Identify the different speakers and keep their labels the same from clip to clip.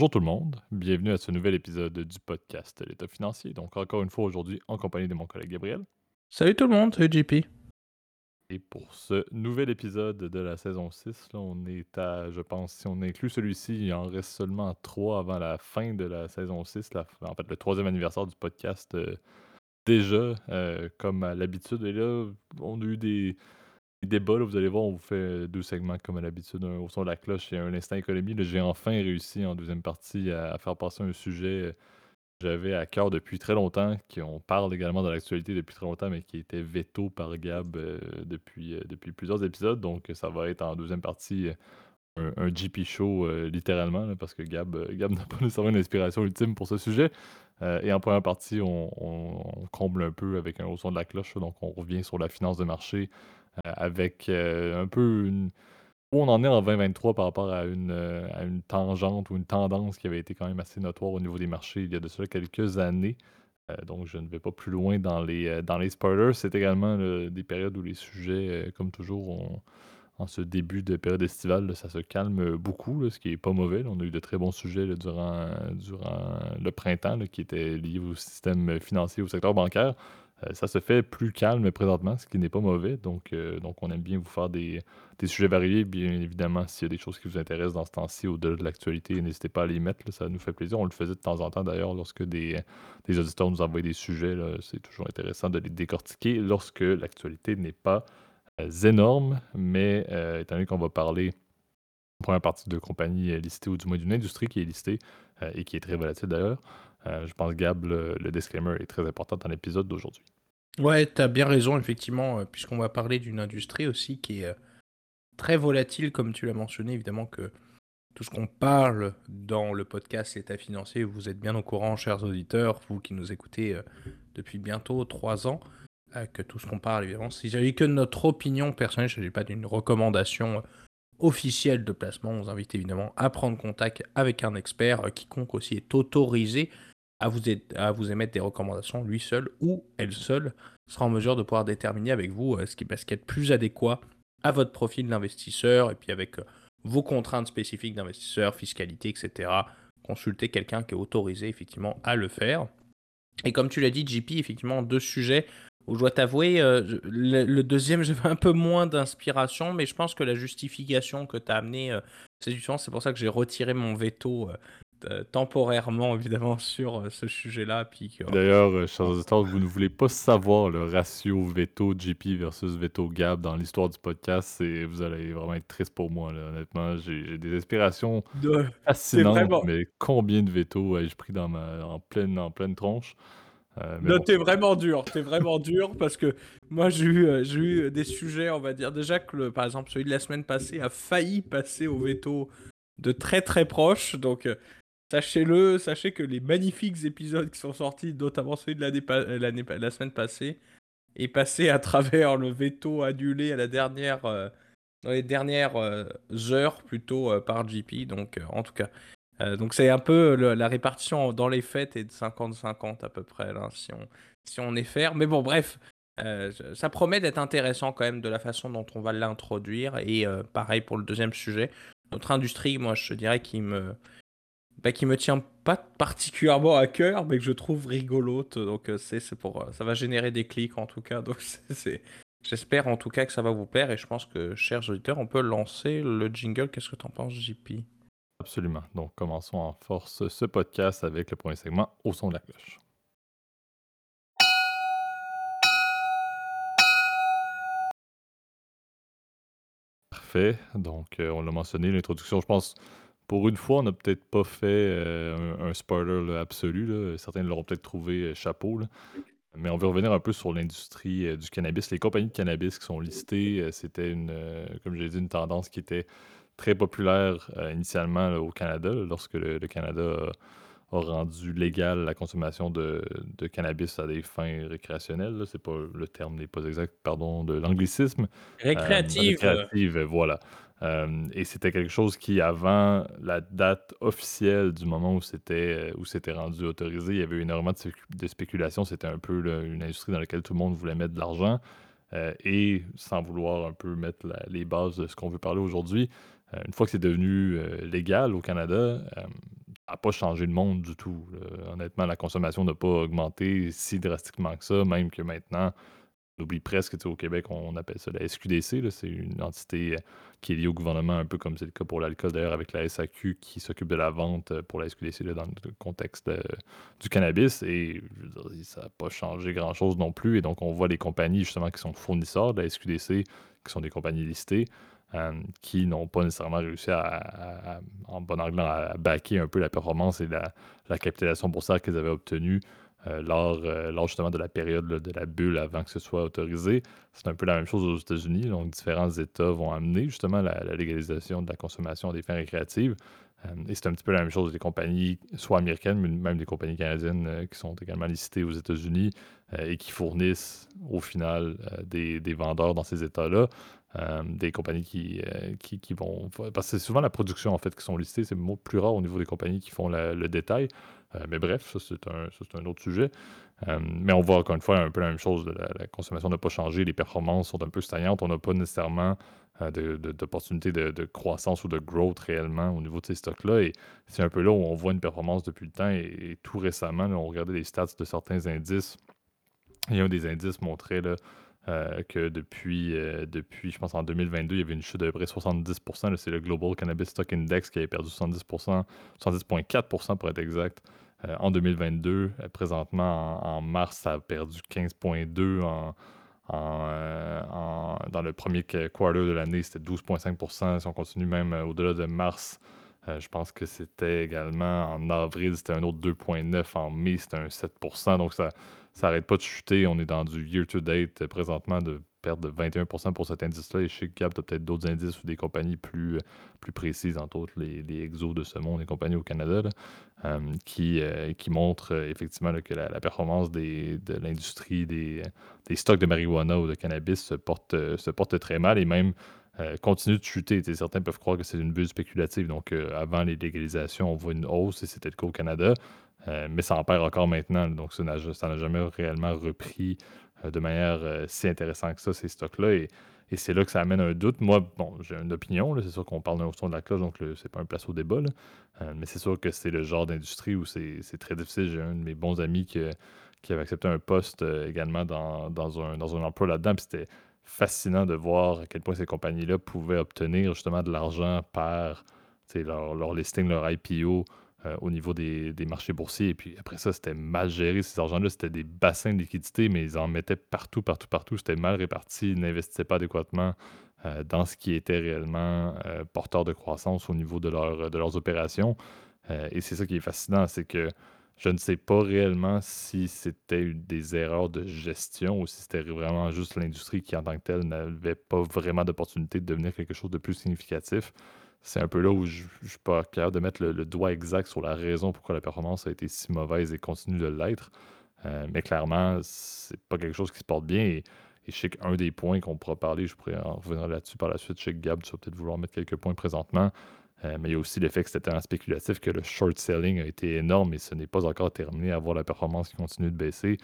Speaker 1: Bonjour tout le monde, bienvenue à ce nouvel épisode du podcast L'État financier. Donc encore une fois aujourd'hui en compagnie de mon collègue Gabriel.
Speaker 2: Salut tout le monde, salut JP.
Speaker 1: Et pour ce nouvel épisode de la saison 6, là, on est à, je pense, si on inclut celui-ci, il en reste seulement trois avant la fin de la saison 6, la- en fait le troisième anniversaire du podcast euh, déjà, euh, comme à l'habitude. Et là, on a eu des, des débats, là, vous allez voir, on vous fait deux segments comme à l'habitude, un au son de la cloche et un instant économie. J'ai enfin réussi en deuxième partie à, faire passer un sujet euh, que j'avais à cœur depuis très longtemps, qui on parle également de l'actualité depuis très longtemps, mais qui était veto par Gab euh, depuis, euh, depuis plusieurs épisodes. Donc ça va être en deuxième partie un, un GP show littéralement, parce que Gab, Gab n'a pas nécessairement une inspiration ultime pour ce sujet. Et en première partie, on, on- comble un peu avec un haut son de la cloche, donc on revient sur la finance de marché avec euh, un peu une, où on en est en 2023 par rapport à une, euh, à une tangente ou une tendance qui avait été quand même assez notoire au niveau des marchés il y a de cela quelques années. Euh, donc je ne vais pas plus loin dans les, euh, dans les spoilers. C'est également des périodes où les sujets, euh, comme toujours, en ce début de période estivale, ça se calme beaucoup, ce qui est pas mauvais. On a eu de très bons sujets durant, durant le printemps qui étaient liés au système financier, au secteur bancaire. Euh, ça se fait plus calme présentement, ce qui n'est pas mauvais. Donc, euh, donc on aime bien vous faire des, des sujets variés. Bien évidemment, s'il y a des choses qui vous intéressent dans ce temps-ci, au-delà de l'actualité, n'hésitez pas à les mettre. ça nous fait plaisir. On le faisait de temps en temps d'ailleurs lorsque des, des auditeurs nous envoyaient des sujets. C'est toujours intéressant de les décortiquer lorsque l'actualité n'est pas euh, énorme. Mais étant donné qu'on va parler en première partie de compagnie listée ou du moins d'une industrie qui est listée et qui est très volatile d'ailleurs, euh, je pense, Gab, le, disclaimer est très important dans l'épisode d'aujourd'hui.
Speaker 2: Ouais, t'as bien raison, effectivement, euh, puisqu'on va parler d'une industrie aussi qui est euh, très volatile, comme tu l'as mentionné, évidemment que tout ce qu'on parle dans le podcast État financier, vous êtes bien au courant, chers auditeurs, vous qui nous écoutez depuis bientôt trois ans, que tout ce qu'on parle, évidemment, s'il s'agit que notre opinion personnelle, il ne pas d'une recommandation officielle de placement, on vous invite évidemment à prendre contact avec un expert, quiconque aussi est autorisé à vous, émettre des recommandations, lui seul ou elle seule sera en mesure de pouvoir déterminer avec vous euh, ce qui, ce qui est le plus adéquat à votre profil d'investisseur et puis avec euh, vos contraintes spécifiques d'investisseur, fiscalité, etc. Consultez quelqu'un qui est autorisé effectivement à le faire. Et comme tu l'as dit, JP, effectivement, deux sujets où je dois t'avouer, euh, le, deuxième, j'avais un peu moins d'inspiration, mais je pense que la justification que tu as amenée, c'est justement, c'est pour ça que j'ai retiré mon veto temporairement, évidemment, sur euh, ce sujet-là. Puis que-
Speaker 1: D'ailleurs, euh, chers auditeurs, vous ne voulez pas savoir le ratio veto JP versus veto Gab dans l'histoire du podcast, et vous allez vraiment être triste pour moi. là. Honnêtement, j'ai des inspirations
Speaker 2: De-
Speaker 1: fascinantes,
Speaker 2: vraiment-
Speaker 1: mais combien de veto ai-je pris dans ma, en, pleine, en pleine tronche? Euh,
Speaker 2: Non,
Speaker 1: bon.
Speaker 2: t'es vraiment dur, t'es vraiment dur parce que moi j'ai eu, euh, eu des sujets, on va dire déjà que le, par exemple celui de la semaine passée a failli passer au veto de très très proche, donc euh, sachez-le, sachez que les magnifiques épisodes qui sont sortis, notamment celui de euh, la semaine passée, est passé à travers le veto annulé à la dernière, euh, dans les dernières euh, heures plutôt par JP, donc en tout cas. Donc c'est un peu la répartition dans les fêtes est de 50-50 à peu près là, si on, est faire. Mais bon, bref, ça promet d'être intéressant quand même de la façon dont on va l'introduire. Et pareil pour le deuxième sujet, notre industrie, moi je dirais qui me, bah, qui me tient pas particulièrement à cœur, mais que je trouve rigolote. Donc euh, c'est pour, euh, ça va générer des clics en tout cas. Donc c'est, j'espère en tout cas que ça va vous plaire. Et je pense que chers auditeurs, on peut lancer le jingle. Qu'est-ce que t'en penses, JP
Speaker 1: Absolument. Donc, commençons en force ce podcast avec le premier segment au son de la cloche. Parfait. Donc, euh, on l'a mentionné, l'introduction, je pense, pour une fois, on n'a peut-être pas fait euh, un, un spoiler là, absolu. là. Certains l'auront peut-être trouvé euh, chapeau. là. Mais on veut revenir un peu sur l'industrie euh, du cannabis. Les compagnies de cannabis qui sont listées, c'était une, comme j'ai dit, une tendance qui était très populaire initialement au Canada, lorsque le, le Canada a, a rendu légal la consommation de, de cannabis à des fins récréationnelles. C'est pas le terme n'est pas exact, pardon, de l'anglicisme.
Speaker 2: Récréative.
Speaker 1: Récréative, voilà. Euh, et c'était quelque chose qui, avant la date officielle du moment où c'était euh, où c'était rendu autorisé, il y avait eu énormément de, spécu- de spéculation. C'était un peu une industrie dans laquelle tout le monde voulait mettre de l'argent. Euh, et sans vouloir un peu mettre la- les bases de ce qu'on veut parler aujourd'hui, une fois que c'est devenu légal au Canada, euh, n'a pas changé le monde du tout. Honnêtement, la consommation n'a pas augmenté si drastiquement que ça, même que maintenant, oublie presque, au Québec, on appelle ça la SQDC. C'est une entité euh, qui est liée au gouvernement, un peu comme c'est le cas pour l'alcool, d'ailleurs, avec la SAQ qui s'occupe de la vente euh, pour la SQDC dans le contexte euh, du cannabis. Et ça n'a pas changé grand-chose non plus. Et donc, on voit les compagnies, justement, qui sont fournisseurs de la SQDC, qui sont des compagnies listées, qui n'ont pas nécessairement réussi à, en bon anglais, à backer un peu la performance et la, la capitalisation boursière qu'ils avaient obtenue euh, euh, lors, justement de la période de la bulle avant que ce soit autorisé. C'est un peu la même chose aux États-Unis. Donc, différents États vont amener justement la, légalisation de la consommation des fins récréatives. Euh, et c'est un petit peu la même chose des compagnies, soit américaines, mais même des compagnies canadiennes qui sont également listées aux États-Unis et qui fournissent au final des, vendeurs dans ces États-là. des compagnies qui, qui, vont. Parce que c'est souvent la production en fait qui sont listées. C'est plus rare au niveau des compagnies qui font le détail. Euh, mais bref, ça, c'est un, autre sujet. Euh, mais on voit encore une fois un peu la même chose. La, consommation n'a pas changé, les performances sont un peu stagnantes. On n'a pas nécessairement euh, d'opportunités de, croissance ou de growth réellement au niveau de ces stocks-là. Et c'est un peu là où on voit une performance depuis le temps. Et, tout récemment, on regardait les stats de certains indices. Et un des indices montrait là, que depuis, depuis, je pense, en 2022, il y avait une chute de près 70% C'est le Global Cannabis Stock Index qui avait perdu 70% 70,4% pour être exact. Euh, en 2022. Euh, présentement, en, mars, ça a perdu 15,2 en, euh, dans le premier quarter de l'année, c'était 12,5% Si on continue même au-delà de mars, je pense que c'était également en avril, c'était un autre 2,9 En mai, c'était un 7% Donc ça n'arrête pas de chuter. On est dans du year-to-date présentement de perte de 21% pour cet indice-là. Et chez Gap, tu as peut-être d'autres indices ou des compagnies plus, plus précises, entre autres les, les exos de ce monde, les compagnies au Canada, euh, qui, euh, qui montrent euh, effectivement que la, performance de l'industrie des, des, stocks de marijuana ou de cannabis se porte, se porte très mal et même continue de chuter. certains peuvent croire que c'est une bulle spéculative. Donc, avant les légalisations, on voit une hausse et c'était le cas au Canada. Mais ça en perd encore maintenant. Donc, ça n'a jamais réellement repris de manière si intéressante que ça, ces stocks-là. Et, c'est là que ça amène un doute. Moi, bon, j'ai une opinion. C'est sûr qu'on parle d'un son de la cloche, donc c'est pas un place au débat. mais c'est sûr que c'est le genre d'industrie où c'est très difficile. J'ai un de mes bons amis qui, avait accepté un poste également dans, un, emploi là-dedans. C'était fascinant de voir à quel point ces compagnies-là pouvaient obtenir justement de l'argent par leur listing, leur IPO euh, au niveau des, marchés boursiers. Et puis après ça, c'était mal géré, ces argents-là. C'était des bassins de liquidité, mais ils en mettaient partout, partout, partout. C'était mal réparti. Ils n'investissaient pas adéquatement euh, dans ce qui était réellement euh, porteur de croissance au niveau de, de leurs opérations. et c'est ça qui est fascinant, c'est que je ne sais pas réellement si c'était des erreurs de gestion ou si c'était vraiment juste l'industrie qui, en tant que telle, n'avait pas vraiment d'opportunité de devenir quelque chose de plus significatif c'est un peu là où je ne suis pas capable de mettre le, doigt exact sur la raison pourquoi la performance a été si mauvaise et continue de l'être. Euh, mais clairement, c'est pas quelque chose qui se porte bien. Et, je sais qu'un des points qu'on pourra parler, je pourrais en revenir là-dessus par la suite. chez Gab, tu vas peut-être vouloir mettre quelques points présentement. Euh, mais il y a aussi l'effet que c'était tellement spéculatif que le short selling a été énorme et ce n'est pas encore terminé à voir la performance qui continue de baisser.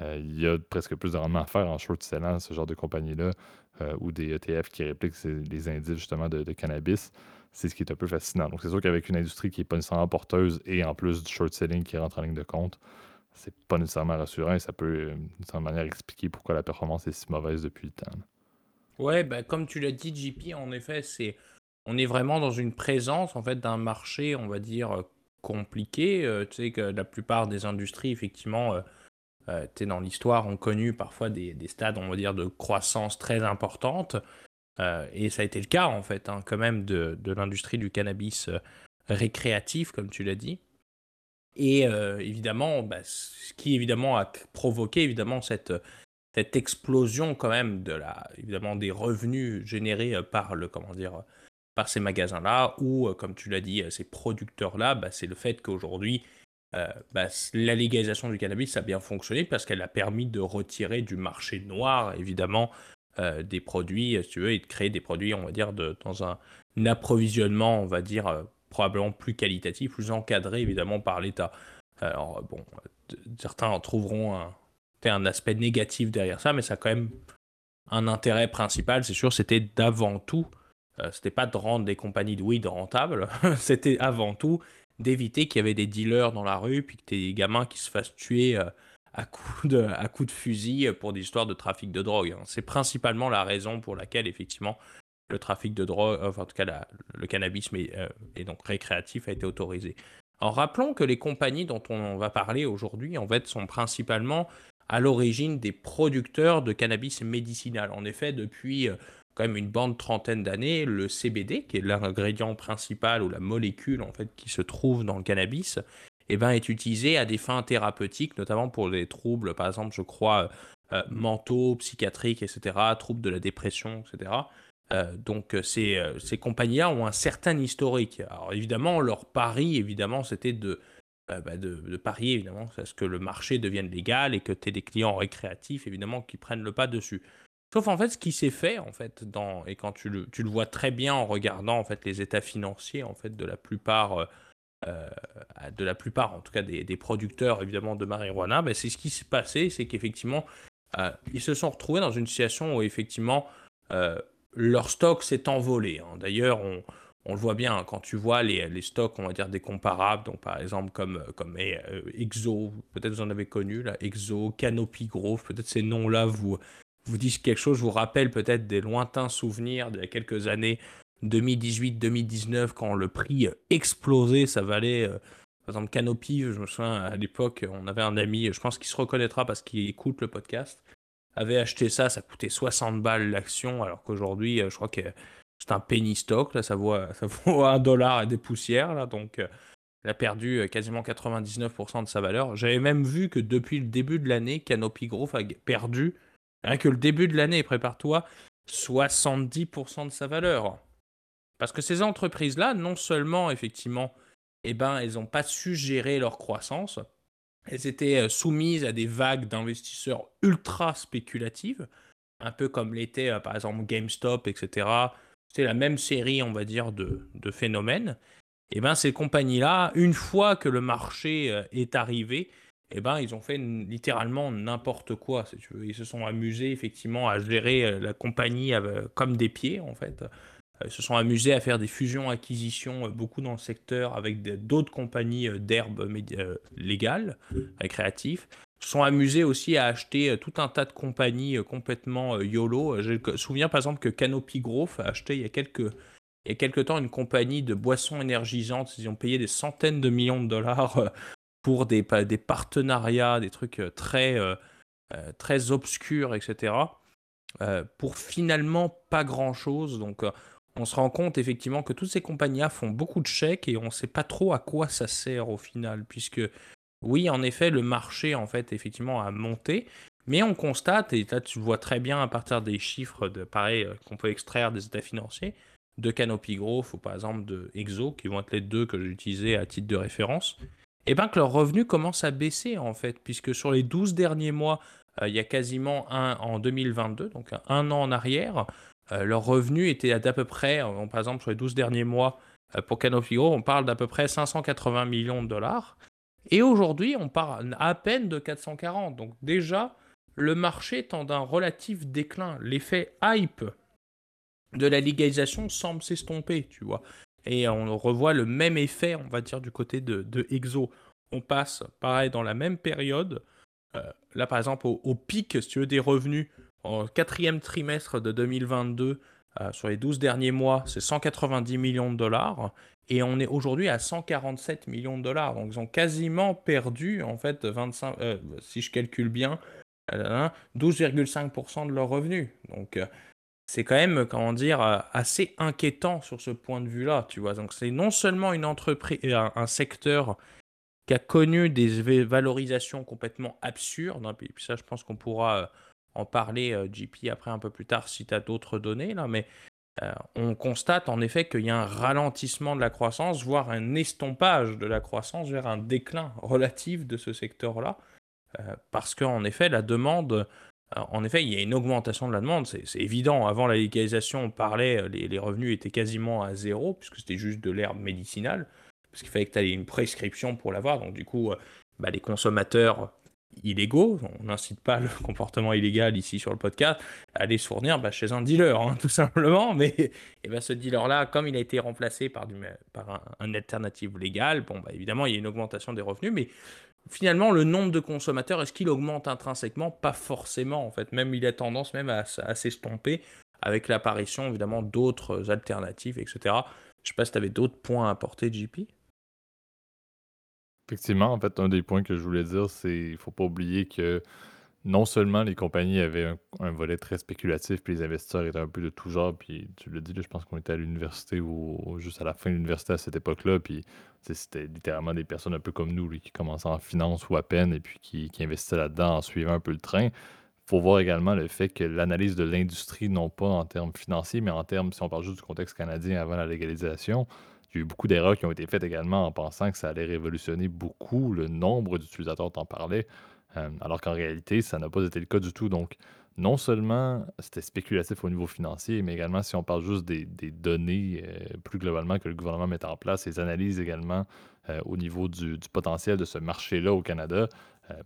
Speaker 1: Euh, il y a presque plus de rendement à faire en short selling, ce genre de compagnie-là, ou des ETF qui répliquent les indices justement de cannabis c'est ce qui est un peu fascinant. Donc, c'est sûr qu'avec une industrie qui n'est pas nécessairement porteuse et en plus du short selling qui rentre en ligne de compte, c'est pas nécessairement rassurant et ça peut, euh, d'une certaine manière, expliquer pourquoi la performance est si mauvaise depuis le temps.
Speaker 2: Ouais, bah, comme tu l'as dit, JP, en effet, c'est on est vraiment dans une présence en fait d'un marché, on va dire, compliqué. Euh, tu sais que la plupart des industries, effectivement, euh, dans l'histoire, ont connu parfois des, des, stades, on va dire, de croissance très importante. Euh, et ça a été le cas, en fait, hein, quand même, de, l'industrie du cannabis euh, récréatif, comme tu l'as dit. Et euh, évidemment, bah, ce qui évidemment a provoqué évidemment cette, cette explosion quand même de la, évidemment des revenus générés par le comment dire par ces magasins-là ou comme tu l'as dit ces producteurs-là, bah, c'est le fait qu'aujourd'hui bah, la légalisation du cannabis a bien fonctionné parce qu'elle a permis de retirer du marché noir évidemment euh, des produits, si tu veux, et de créer des produits, on va dire, de, dans un, approvisionnement, on va dire, euh, probablement plus qualitatif, plus encadré, évidemment, par l'État. Alors, bon, certains en trouveront un, aspect négatif derrière ça, mais ça a quand même un intérêt principal, c'est sûr, c'était d'avant tout, euh, c'était pas de rendre des compagnies de weed rentables, c'était avant tout d'éviter qu'il y avait des dealers dans la rue, puis que des gamins qui se fassent tuer à coups de, fusil pour des histoires de trafic de drogue. Hein. C'est principalement la raison pour laquelle, effectivement, le trafic de drogue, en tout cas, le cannabis mais, et donc récréatif a été autorisé. En rappelons que les compagnies dont on va parler aujourd'hui, en fait, sont principalement à l'origine des producteurs de cannabis médicinal. En effet, depuis euh, quand même une bande trentaine d'années, le CBD, qui est l'ingrédient principal ou la molécule en fait qui se trouve dans le cannabis, eh ben, est utilisé à des fins thérapeutiques, notamment pour les troubles, par exemple, je crois, euh, euh, mentaux, psychiatriques, etc., troubles de la dépression, etc. donc ces, compagnies-là ont un certain historique. Alors évidemment, leur pari, évidemment, c'était de euh, bah, de, parier évidemment à ce que le marché devienne légal et que tu aies des clients récréatifs évidemment qui prennent le pas dessus. Sauf en fait ce qui s'est fait en fait dans et quand tu le, tu le, vois très bien en regardant en fait les états financiers en fait de la plupart euh, euh, de la plupart en tout cas des, producteurs évidemment de marijuana, bah, c'est ce qui s'est passé, c'est qu'effectivement ils se sont retrouvés dans une situation où effectivement leur stock s'est envolé. Hein. D'ailleurs on le voit bien hein, quand tu vois les, stocks, on va dire des comparables, donc par exemple comme, comme euh, Exo, peut-être vous en avez connu, là, Exo, Canopy Grove, peut-être ces noms-là vous, disent quelque chose, vous rappelle peut-être des lointains souvenirs d'il y a quelques années, 2018-2019, quand le prix explosait, ça valait, euh, par exemple Canopy, je me souviens à l'époque, on avait un ami, je pense qu'il se reconnaîtra parce qu'il écoute le podcast, avait acheté ça, ça coûtait 60 balles l'action, alors qu'aujourd'hui, euh, je crois que c'est un penny stock, là, ça vaut, ça vaut un dollar et des poussières, là, donc euh, il a perdu euh, quasiment 99% de sa valeur. J'avais même vu que depuis le début de l'année, Canopy Growth a perdu, rien que le début de l'année, prépare-toi, 70% de sa valeur. Parce que ces entreprises-là, non seulement, effectivement, eh ben, elles n'ont pas su gérer leur croissance, elles étaient euh, soumises à des vagues d'investisseurs ultra spéculatives, un peu comme l'était par exemple GameStop, etc., c'est la même série, on va dire, de, phénomènes, et eh ben ces compagnies-là, une fois que le marché euh, est arrivé, eh ben ils ont fait littéralement n'importe quoi. Si tu veux. Ils se sont amusés effectivement à gérer euh, la compagnie comme des pieds en fait. Euh, se sont amusés à faire des fusions-acquisitions beaucoup dans le secteur avec d'autres compagnies d'herbes légales, récréatives sont amusés aussi à acheter euh, tout un tas de compagnies euh, complètement euh, YOLO. Je me souviens par exemple que Canopy Growth a acheté il y a quelques, il y a quelques temps une compagnie de boissons énergisantes. Ils ont payé des centaines de millions de dollars pour des, des partenariats, des trucs très, très obscurs, etc. pour finalement pas grand-chose. Donc on se rend compte effectivement que toutes ces compagnies font beaucoup de chèques et on ne sait pas trop à quoi ça sert au final, puisque oui, en effet, le marché, en fait, effectivement, a monté. Mais on constate, et là tu vois très bien à partir des chiffres de pareil euh, qu'on peut extraire des états financiers, de Canopy Growth ou par exemple de Exo, qui vont être les deux que j'ai utilisés à titre de référence, et eh bien que leurs revenus commencent à baisser en fait, puisque sur les 12 derniers mois, euh, il y a quasiment un en 2022, donc un an en arrière, leurs revenus étaient à d'à peu près, par exemple sur les 12 derniers mois, pour Canopy on parle d'à peu près 580 millions de dollars. Et aujourd'hui, on parle à peine de 440. Donc déjà, le marché tend d'un relatif déclin. L'effet hype de la légalisation semble s'estomper, tu vois. Et on revoit le même effet, on va dire, du côté de, Exo. On passe, pareil, dans la même période. Euh, là, par exemple, au, pic, si tu veux, des revenus, au quatrième trimestre de 2022, euh, sur les 12 derniers mois, c'est 190 millions de dollars. Et on est aujourd'hui à 147 millions de dollars. Donc ils ont quasiment perdu, en fait, 25, euh, si je calcule bien, 12,5% de leurs revenus. Donc euh, c'est quand même, comment dire, assez inquiétant sur ce point de vue-là, tu vois. Donc c'est non seulement une entreprise, un, secteur qui a connu des valorisations complètement absurdes, hein, puis, ça je pense qu'on pourra en parler, JP, après un peu plus tard si tu as d'autres données, là, mais euh, on constate en effet qu'il y a un ralentissement de la croissance, voire un estompage de la croissance vers un déclin relatif de ce secteur-là, euh, parce qu'en effet, la demande, euh, en effet, il y a une augmentation de la demande, c'est évident. Avant la légalisation, on parlait, les, revenus étaient quasiment à zéro, puisque c'était juste de l'herbe médicinale, parce qu'il fallait que tu aies une prescription pour l'avoir, donc du coup, bah, les consommateurs illégaux. On n'incite pas le comportement illégal ici sur le podcast à aller se fournir bah, chez un dealer, hein, tout simplement. Mais et ben, ce dealer-là, comme il a été remplacé par, du, par un, alternative légal, bon, bah, évidemment, il y a une augmentation des revenus, mais finalement, le nombre de consommateurs, est-ce qu'il augmente intrinsèquement? Pas forcément, en fait. Même il a tendance même à, à s'estomper avec l'apparition, évidemment, d'autres alternatives, etc. Je sais pas si tu avais d'autres points à apporter, JP
Speaker 1: Effectivement, en fait, un des points que je voulais dire, c'est il faut pas oublier que non seulement les compagnies avaient un, volet très spéculatif, puis les investisseurs étaient un peu de tout genre, puis tu le dis, je pense qu'on était à l'université ou, juste à la fin de l'université à cette époque-là, puis c'était littéralement des personnes un peu comme nous qui commençaient en finance ou à peine, et puis qui, qui investissaient là-dedans en suivant un peu le train. Il faut voir également le fait que l'analyse de l'industrie, non pas en termes financiers, mais en termes, si on parle juste du contexte canadien avant la légalisation, il y a eu beaucoup d'erreurs qui ont été faites également en pensant que ça allait révolutionner beaucoup le nombre d'utilisateurs, t'en parlais, euh, alors qu'en réalité, ça n'a pas été le cas du tout. Donc, non seulement c'était spéculatif au niveau financier, mais également si on parle juste des, données euh, plus globalement que le gouvernement met en place, les analyses également euh, au niveau du, potentiel de ce marché-là au Canada,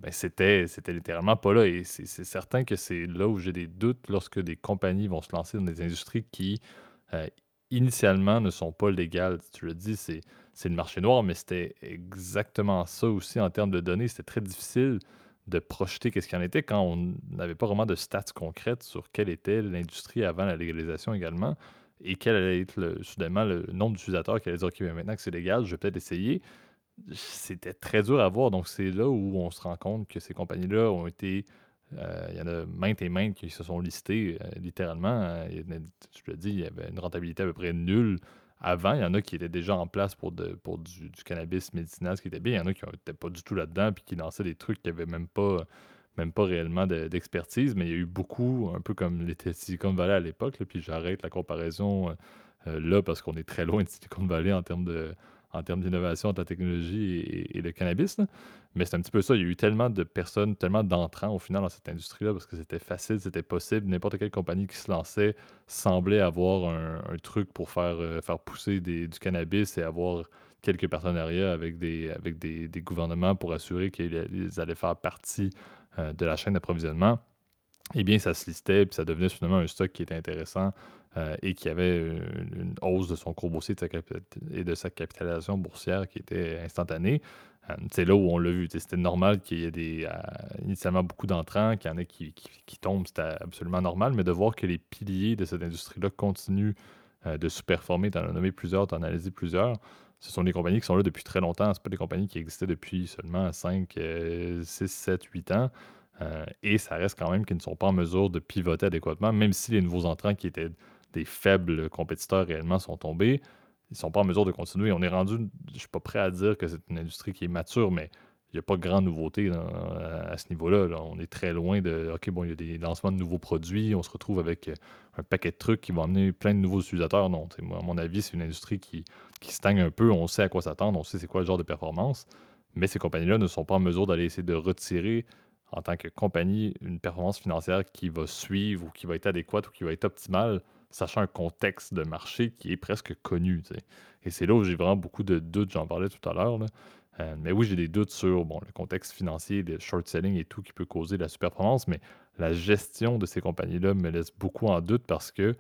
Speaker 1: ben c'était, c'était littéralement pas là. Et c'est, certain que c'est là où j'ai des doutes lorsque des compagnies vont se lancer dans des industries qui initialement ne sont pas légales. Tu le dis, c'est, c'est le marché noir, mais c'était exactement ça aussi en termes de données. C'était très difficile de projeter qu'est-ce qu'il y en était quand on n'avait pas vraiment de stats concrètes sur quelle était l'industrie avant la légalisation également et quel allait être le, soudainement le nombre d'utilisateurs qui allaient dire OK, mais maintenant que c'est légal, je vais peut-être essayer. C'était très dur à voir. Donc, c'est là où on se rend compte que ces compagnies-là ont été il y en a maintes et maintes qui se sont listées euh, littéralement. Euh, je le dis, il y avait une rentabilité à peu près nulle avant. Il y en a qui étaient déjà en place pour, du, cannabis médicinal, ce qui était bien. Il y en a qui n'étaient pas du tout là-dedans puis qui lançaient des trucs qui n'avaient même pas, même pas réellement d'expertise. mais il y a eu beaucoup, un peu comme les Silicon Valley à l'époque. Puis j'arrête la comparaison là parce qu'on est très loin de Silicon Valley en termes de en termes d'innovation de la technologie et, le cannabis. Mais c'est un petit peu ça. Il y a eu tellement de personnes, tellement d'entrants au final dans cette industrie-là parce que c'était facile, c'était possible. N'importe quelle compagnie qui se lançait semblait avoir un, truc pour faire, euh, faire pousser du cannabis et avoir quelques partenariats avec des, avec des, gouvernements pour assurer qu'ils allaient faire partie euh, de la chaîne d'approvisionnement. Eh bien, ça se listait, puis ça devenait finalement un stock qui était intéressant euh, et qui avait une, hausse de son cours boursier et de sa capitalisation boursière qui était instantanée. Euh, c'est là où on l'a vu. C'était normal qu'il y ait des, euh, initialement beaucoup d'entrants, qu'il y en ait qui, tombent, c'était absolument normal, mais de voir que les piliers de cette industrie-là continuent de sous-performer, tu en as nommé plusieurs, tu en as analysé plusieurs. Ce sont des compagnies qui sont là depuis très longtemps. Ce pas des compagnies qui existaient depuis seulement 5, 6, 7, 8 ans. et ça reste quand même qu'ils ne sont pas en mesure de pivoter adéquatement, même si les nouveaux entrants qui étaient des faibles compétiteurs réellement sont tombés. Ils ne sont pas en mesure de continuer. On est rendu, je ne suis pas prêt à dire que c'est une industrie qui est mature, mais il n'y a pas de grande nouveauté à ce niveau-là. On est très loin de OK, bon, il y a des lancements de nouveaux produits, on se retrouve avec euh, un paquet de trucs qui vont amener plein de nouveaux utilisateurs. Non, moi, à mon avis, c'est une industrie qui, qui stagne un peu. On sait à quoi s'attendre, on sait c'est quoi le genre de performance, mais ces compagnies-là ne sont pas en mesure d'aller essayer de retirer en tant que compagnie une performance financière qui va suivre ou qui va être adéquate ou qui va être optimale sachant un contexte de marché qui est presque connu. Et c'est là où j'ai vraiment beaucoup de doutes, j'en parlais tout à l'heure. Euh, mais oui, j'ai des doutes sur le contexte financier, le short selling et tout qui peut causer de la super-performance, mais la gestion de ces compagnies-là me laisse beaucoup en doute parce que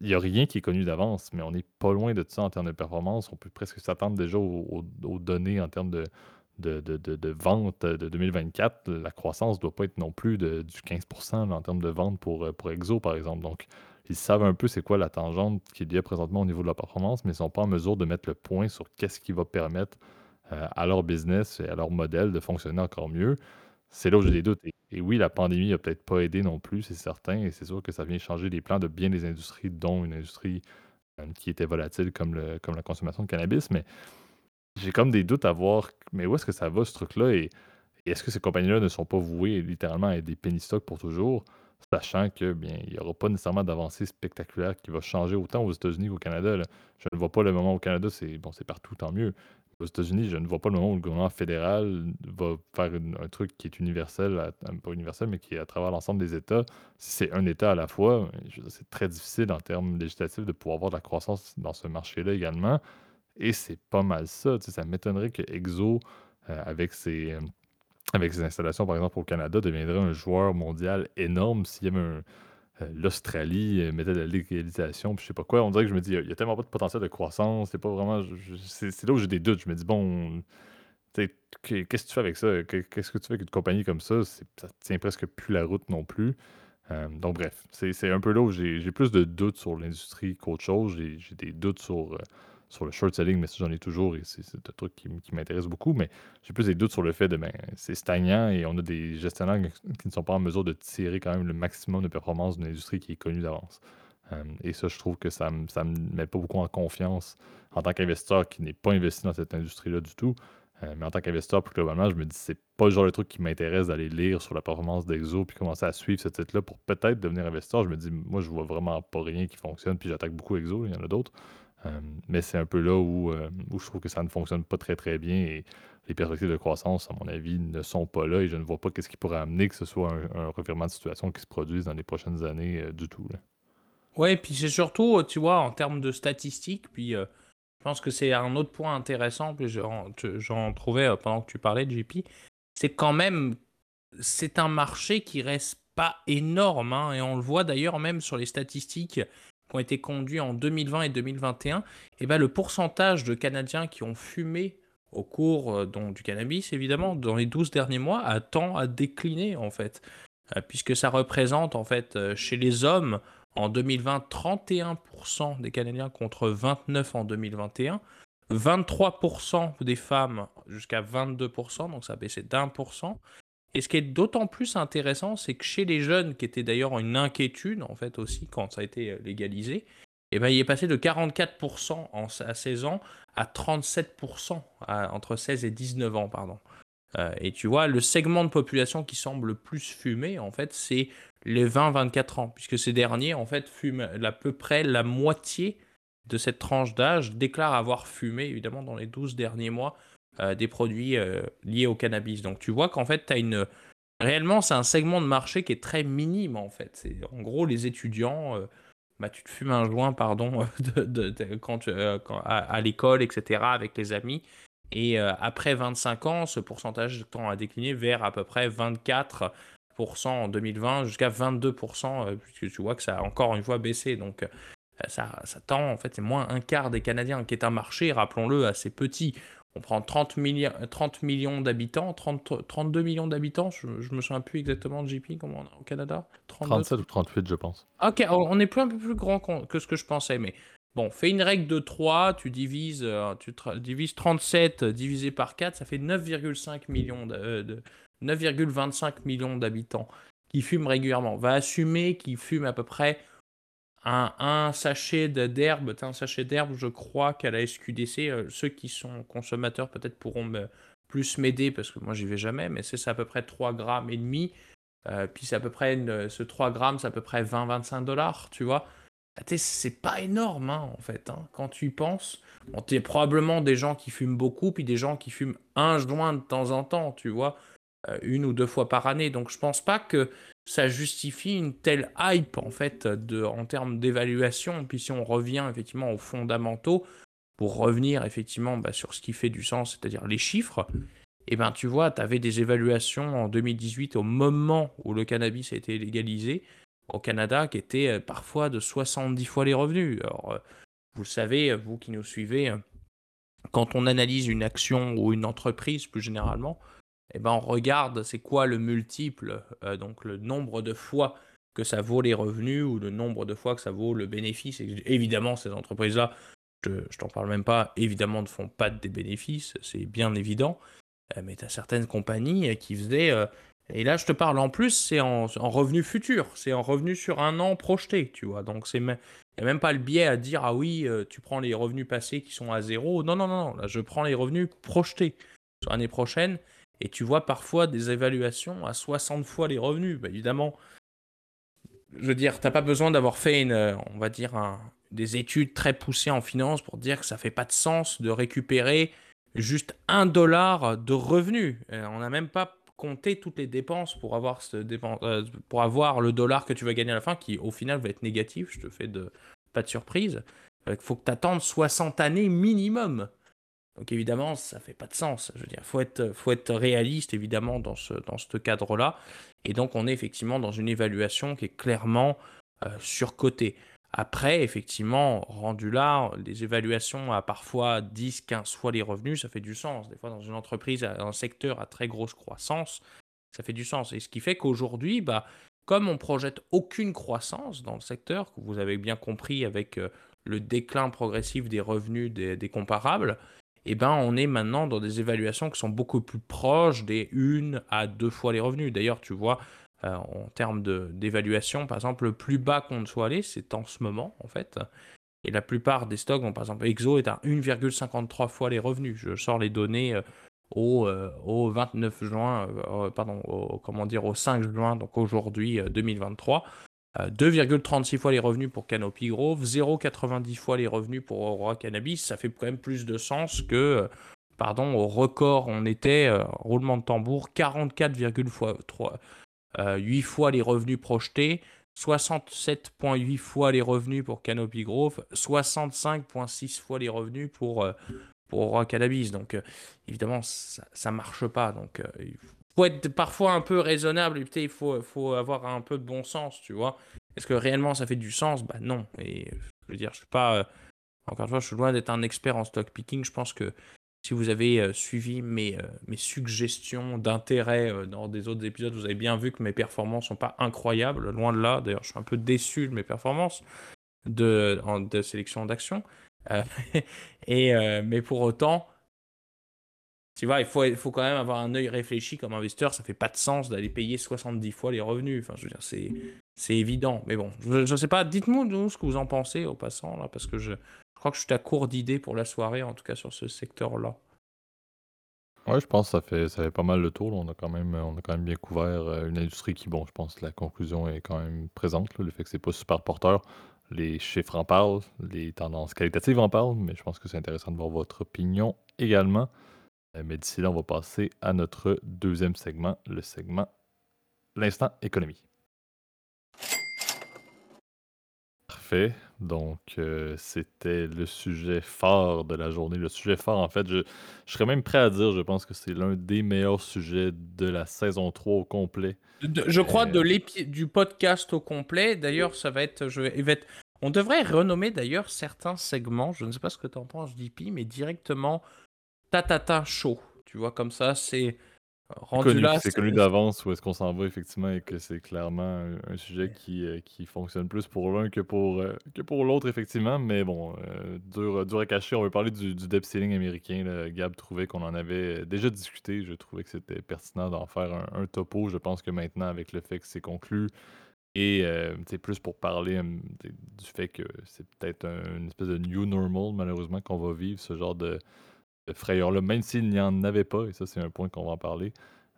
Speaker 1: il n'y a rien qui est connu d'avance, mais on n'est pas loin de ça en termes de performance. On peut presque s'attendre déjà aux, données en termes de, de, vente de 2024. La croissance ne doit pas être non plus de, du 15% en termes de vente pour, pour Exo, par exemple. Donc, ils savent un peu c'est quoi la tangente qu'il y a présentement au niveau de la performance, mais ils ne sont pas en mesure de mettre le point sur qu'est-ce qui va permettre euh, à leur business et à leur modèle de fonctionner encore mieux. C'est là où j'ai des doutes. Et, oui, la pandémie n'a peut-être pas aidé non plus, c'est certain, et c'est sûr que ça vient changer les plans de bien des industries, dont une industrie euh, qui était volatile comme, la consommation de cannabis, mais j'ai comme des doutes à voir, mais où est-ce que ça va ce truc-là, et, et est-ce que ces compagnies-là ne sont pas vouées littéralement à être des penny stocks pour toujours? Sachant que bien, il n'y aura pas nécessairement d'avancée spectaculaire qui va changer autant aux États-Unis qu'au Canada. Je ne vois pas le moment au Canada, c'est bon, partout, tant mieux. Aux États-Unis, je ne vois pas le moment où le gouvernement fédéral va faire un truc qui est universel, pas universel, mais qui est à travers l'ensemble des États. Si c'est un État à la fois, c'est très difficile en termes législatifs de pouvoir avoir de la croissance dans ce marché-là également. Et c'est pas mal ça. Ça m'étonnerait que Exo, euh, avec ses, avec ses installations, par exemple, au Canada, deviendrait un joueur mondial énorme s'il y avait euh, l'Australie euh, mettait de la légalisation, puis je sais pas quoi. On dirait que je me dis, il y, a tellement pas de potentiel de croissance, c'est pas vraiment. C'est là où j'ai des doutes. Je me dis, bon, qu'est-ce que tu fais avec ça? Qu'est-ce que tu fais avec une compagnie comme ça? Ça tient presque plus la route non plus. Euh, donc, bref, c'est un peu là où j'ai plus de doutes sur l'industrie qu'autre chose. J'ai des doutes sur sur le short selling, mais ça, j'en ai toujours et c'est un truc qui, m'intéresse beaucoup. Mais j'ai plus des doutes sur le fait de ben, c'est stagnant et on a des gestionnaires qui ne sont pas en mesure de tirer quand même le maximum de performance d'une industrie qui est connue d'avance. Euh, et ça, je trouve que ça ne me met pas beaucoup en confiance en tant qu'investisseur qui n'est pas investi dans cette industrie-là du tout. Euh, mais en tant qu'investisseur, plus globalement, je me dis c'est pas le genre de truc qui m'intéresse d'aller lire sur la performance d'Exo puis commencer à suivre ce titre-là pour peut-être devenir investisseur. Je me dis, moi, je vois vraiment pas rien qui fonctionne, puis j'attaque beaucoup Exo, il y en a d'autres. Euh, mais c'est un peu là où, euh, où je trouve que ça ne fonctionne pas très très bien et les perspectives de croissance, à mon avis, ne sont pas là et je ne vois pas qu'est-ce qui pourrait amener que ce soit un, revirement de situation qui se produise dans les prochaines années euh, du tout.
Speaker 2: Ouais, puis c'est surtout, tu vois, en termes de statistiques, puis je pense que c'est un autre point intéressant, puis j'en trouvais pendant que tu parlais de JP, c'est quand même, c'est un marché qui reste pas énorme, hein, et on le voit d'ailleurs même sur les statistiques qui ont été conduits en 2020 et 2021, et eh ben, le pourcentage de Canadiens qui ont fumé au cours euh, du cannabis, évidemment, dans les 12 derniers mois, a tend à décliner, en fait. Euh, puisque ça représente, en fait, euh, chez les hommes, en 2020, 31% des Canadiens contre 29% en 2021. 23% des femmes jusqu'à 22%, donc ça a baissé d'un pour cent. Et ce qui est d'autant plus intéressant, c'est que chez les jeunes, qui était d'ailleurs une inquiétude en fait aussi quand ça a été euh, légalisé, eh ben, il est passé de 44% en, à 16 ans à 37% entre 16 et 19 ans. Pardon. Euh, et tu vois, le segment de population qui semble le plus fumer, en fait, c'est les 20-24 ans, puisque ces derniers, en fait, fument à peu près la moitié de cette tranche d'âge, déclarent avoir fumé, évidemment, dans les 12 derniers mois, euh, des produits euh, liés au cannabis. Donc tu vois qu'en fait, tu as une. Réellement, c'est un segment de marché qui est très minime en fait. C'est en gros les étudiants. Euh, bah, tu te fumes un joint, pardon, de, quand, à, l'école, etc., avec les amis. Et après 25 ans, ce pourcentage tend à décliner vers à peu près 24% en 2020 jusqu'à 22%, puisque tu vois que ça a encore une fois baissé. Donc ça, ça tend, en fait, c'est moins un quart des Canadiens, qui est un marché, rappelons-le, assez petit on prend 30, 30 millions d'habitants, 32 millions d'habitants, je, ne me souviens plus exactement de JP on au Canada?
Speaker 1: 37 ou 38, je pense.
Speaker 2: Ok, on est plus un peu plus grand que ce que je pensais, mais bon, fais une règle de 3, tu divises, euh, tu divises 37 divisé par 4, ça fait 9,5 millions de, 9,25 euh, millions d'habitants qui fument régulièrement. Va assumer qu'ils fument à peu près un, sachet d'herbe, un sachet d'herbe, je crois qu'à la SQDC, euh, ceux qui sont consommateurs peut-être pourront me, plus m'aider parce que moi j'y vais jamais, mais c'est à peu près 3 grammes et demi. Euh, puis c'est à peu près ce 3 grammes, c'est à peu près 20-25 dollars, tu vois. C'est pas énorme hein, en fait, hein, quand tu y penses. Bon, tu probablement des gens qui fument beaucoup, puis des gens qui fument un joint de temps en temps, tu vois, une ou deux fois par année. Donc je pense pas que ça justifie une telle hype en fait de, en termes d'évaluation. Puis si on revient effectivement aux fondamentaux, pour revenir effectivement bah, sur ce qui fait du sens, c'est-à-dire les chiffres, et eh ben tu vois, tu avais des évaluations en 2018 au moment où le cannabis a été légalisé au Canada qui étaient euh, parfois de 70 fois les revenus. Alors, euh, vous savez, vous qui nous suivez, quand on analyse une action ou une entreprise plus généralement, eh ben, on regarde c'est quoi le multiple, euh, donc le nombre de fois que ça vaut les revenus ou le nombre de fois que ça vaut le bénéfice. évidemment, ces entreprises-là, je, je t'en parle même pas, évidemment ne font pas des bénéfices, c'est bien évident. Euh, mais tu as certaines compagnies qui faisaient. Euh, et là, je te parle en plus, c'est en, en revenu futur, c'est en revenu sur un an projeté, tu vois. Donc, il n'y a même pas le biais à dire, ah oui, tu prends les revenus passés qui sont à zéro. Non, non, non, là, je prends les revenus projetés sur l'année prochaine. Et tu vois parfois des évaluations à 60 fois les revenus. Bah, évidemment, je veux dire, tu n'as pas besoin d'avoir fait une, on va dire, des études très poussées en finance pour dire que ça fait pas de sens de récupérer juste un dollar de revenus. Euh, on n'a même pas compté toutes les dépenses pour avoir, ce euh, pour avoir le dollar que tu vas gagner à la fin, qui au final va être négatif. Je te fais de, pas de surprise. Il faut que tu attendes 60 années minimum Donc évidemment, ça fait pas de sens. Je veux dire, faut être, réaliste évidemment dans ce, cadre-là. Et donc on est effectivement dans une évaluation qui est clairement euh, surcotée. Après, effectivement, rendu là, les évaluations à parfois 10, 15 fois les revenus, ça fait du sens. Des fois, dans une entreprise, un secteur à très grosse croissance, ça fait du sens. Et ce qui fait qu'aujourd'hui, bah, comme on projette aucune croissance dans le secteur, que vous avez bien compris avec euh, le déclin progressif des revenus des, comparables, eh ben, on est maintenant dans des évaluations qui sont beaucoup plus proches des une à deux fois les revenus. D'ailleurs, tu vois, euh, en termes d'évaluation, par exemple, le plus bas qu'on soit allé, c'est en ce moment, en fait. Et la plupart des stocks, par exemple, Exo est à 1,53 fois les revenus. Je sors les données euh, au, euh, au 29 juin, pardon, au, comment dire, au 5 juin, donc aujourd'hui 2023. 2,36 fois les revenus pour Canopy Grove, 0,90 fois les revenus pour Aurora Cannabis. Ça fait quand même plus de sens que, pardon, au record, on était, roulement de tambour, 44,3 8 euh, fois les revenus projetés, 67,8 fois les revenus pour Canopy Growth, 65,6 fois les revenus pour, euh, pour Cannabis. Donc, euh, évidemment, ça ne marche pas. Donc, être parfois un peu raisonnable. il faut, faut avoir un peu de bon sens, tu vois. Est-ce que réellement ça fait du sens? Bah non. Et je veux dire, je suis pas. encore une fois, je suis loin d'être un expert en stock picking. Je pense que si vous avez euh, suivi mes, euh, mes suggestions d'intérêt euh, dans des autres épisodes, vous avez bien vu que mes performances sont pas incroyables, loin de là. D'ailleurs, je suis un peu déçu de mes performances de, de sélection d'action. et mais pour autant, tu vois, il faut, quand même avoir un œil réfléchi comme investisseur. Ça fait pas de sens d'aller payer 70 fois les revenus. Enfin, je veux dire, c'est, évident. Mais bon, je, ne sais pas. Dites-moi ce que vous en pensez au passant là, parce que je, crois que je suis à court d'idées pour la soirée, en tout cas sur ce secteur-là.
Speaker 1: Ouais, je pense que ça fait, pas mal le tour. On a quand même, bien couvert euh, une industrie qui, bon, je pense que la conclusion est quand même présente. le fait que c'est pas super porteur. Les chiffres en parlent, les tendances qualitatives en parlent, mais je pense que c'est intéressant de voir votre opinion également. Euh, mais d'ici là, on va passer à notre deuxième segment, le segment L'instant économie. Parfait. Donc, euh, c'était le sujet fort de la journée. Le sujet fort, en fait, je, serais même prêt à dire, je pense que c'est l'un des meilleurs sujets de la saison 3 au complet.
Speaker 2: je crois euh, de du podcast au complet. D'ailleurs, ça va être, je On devrait renommer d'ailleurs certains segments, je ne sais pas ce que tu en penses, JP, mais directement Tatata Show. Tu vois, comme ça, c'est
Speaker 1: c'est connu d'avance où est-ce qu'on s'en va effectivement et que c'est clairement un, sujet qui, euh, qui fonctionne plus pour l'un que pour, euh, que pour l'autre effectivement. Mais bon, euh, dur, dur à cacher. On va parler du, du debt ceiling américain. Gab trouvait qu'on en avait déjà discuté. Je trouvais que c'était pertinent d'en faire un, topo. Je pense que maintenant, avec le fait que c'est conclu, et c'est plus pour parler du fait que c'est peut-être une espèce de new normal, malheureusement, qu'on va vivre, ce genre de, frayeur-là, même s'il n'y en avait pas, et ça, c'est un point qu'on va en parler.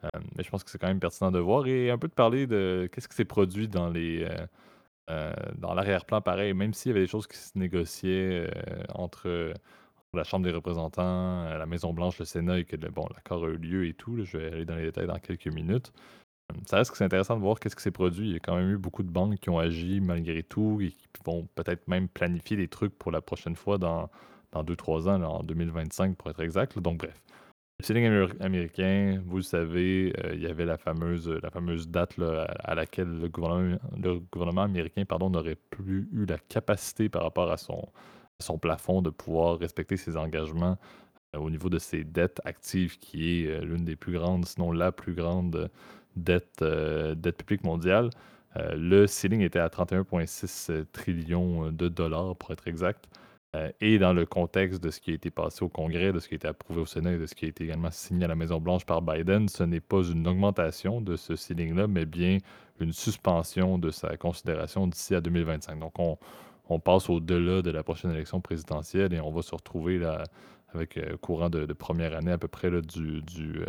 Speaker 1: Euh, mais je pense que c'est quand même pertinent de voir et un peu de parler de qu'est-ce qui s'est produit dans les. Euh, euh, dans l'arrière-plan, pareil, même s'il y avait des choses qui se négociaient entre la Chambre des représentants, la Maison-Blanche, le Sénat, et que bon, l'accord a eu lieu et tout. je vais aller dans les détails dans quelques minutes. Ça reste que c'est intéressant de voir qu'est-ce qui s'est produit. Il y a quand même eu beaucoup de banques qui ont agi malgré tout et qui vont peut-être même planifier des trucs pour la prochaine fois dans, dans 2-3 ans, en 2025 pour être exact. Donc bref. Le ceiling américain, vous le savez, euh, il y avait la fameuse, la fameuse date à, laquelle le gouvernement, le gouvernement américain n'aurait plus eu la capacité par rapport à son, son plafond de pouvoir respecter ses engagements euh, au niveau de ses dettes actives, qui est euh, l'une des plus grandes, sinon la plus grande dette, dette publique mondiale. le ceiling était à 31,6 trillions de dollars, pour être exact. Euh, et dans le contexte de ce qui a été passé au Congrès, de ce qui a été approuvé au Sénat et de ce qui a été également signé à la Maison-Blanche par Biden, ce n'est pas une augmentation de ce ceiling-là, mais bien une suspension de sa considération d'ici à 2025. Donc, on, passe au-delà de la prochaine élection présidentielle et on va se retrouver là, avec euh, courant de, première année à peu près du, du, euh,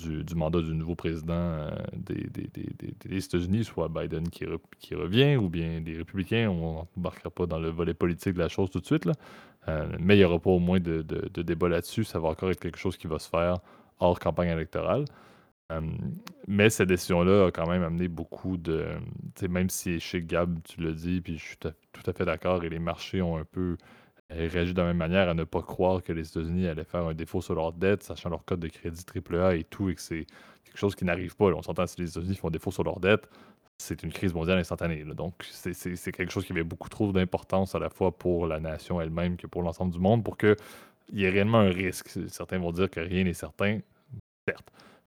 Speaker 1: du, mandat du nouveau président euh, des, États-Unis, soit Biden qui, revient, ou bien des républicains. On n'embarquera pas dans le volet politique de la chose tout de suite. Là. Euh, mais il n'y aura pas au moins de, débat là-dessus. Ça va encore être quelque chose qui va se faire hors campagne électorale. Euh, mais cette décision-là a quand même amené beaucoup de. Même si chez Gab, tu l'as dit, puis je suis tout à fait d'accord, et les marchés ont un peu Elle réagit de la même manière à ne pas croire que les États-Unis allaient faire un défaut sur leur dette, sachant leur code de crédit AAA et tout, et que c'est quelque chose qui n'arrive pas. On s'entend si les États-Unis font défaut sur leur dette, c'est une crise mondiale instantanée. Donc, c'est quelque chose qui avait beaucoup trop d'importance à la fois pour la nation elle-même que pour l'ensemble du monde, pour qu'il y ait réellement un risque. Certains vont dire que rien n'est certain, certes.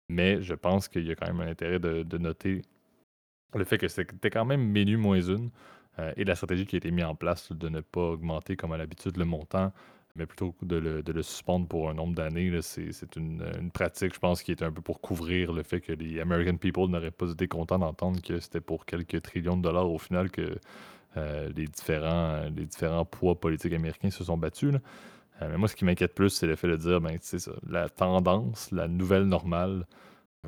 Speaker 1: Mais je pense qu'il y a quand même un intérêt de, noter le fait que c'était quand même menu moins une euh, et la stratégie qui a été mise en place de ne pas augmenter comme à l'habitude le montant mais plutôt de le, de le suspendre pour un nombre d'années, c'est une, une, pratique, je pense, qui est un peu pour couvrir le fait que les American people n'auraient pas été contents d'entendre que c'était pour quelques trillions de dollars au final que euh, les, différents, les différents poids politiques américains se sont battus. Euh, mais moi, ce qui m'inquiète plus, c'est le fait de dire, ben, ça, la tendance, la nouvelle normale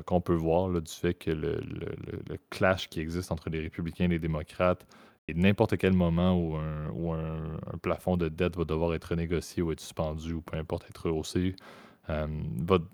Speaker 1: qu'on peut voir du fait que le, le, clash qui existe entre les républicains et les démocrates n'importe quel moment où, un, plafond de dette va devoir être négocié ou être suspendu ou peu importe être rehaussé, euh,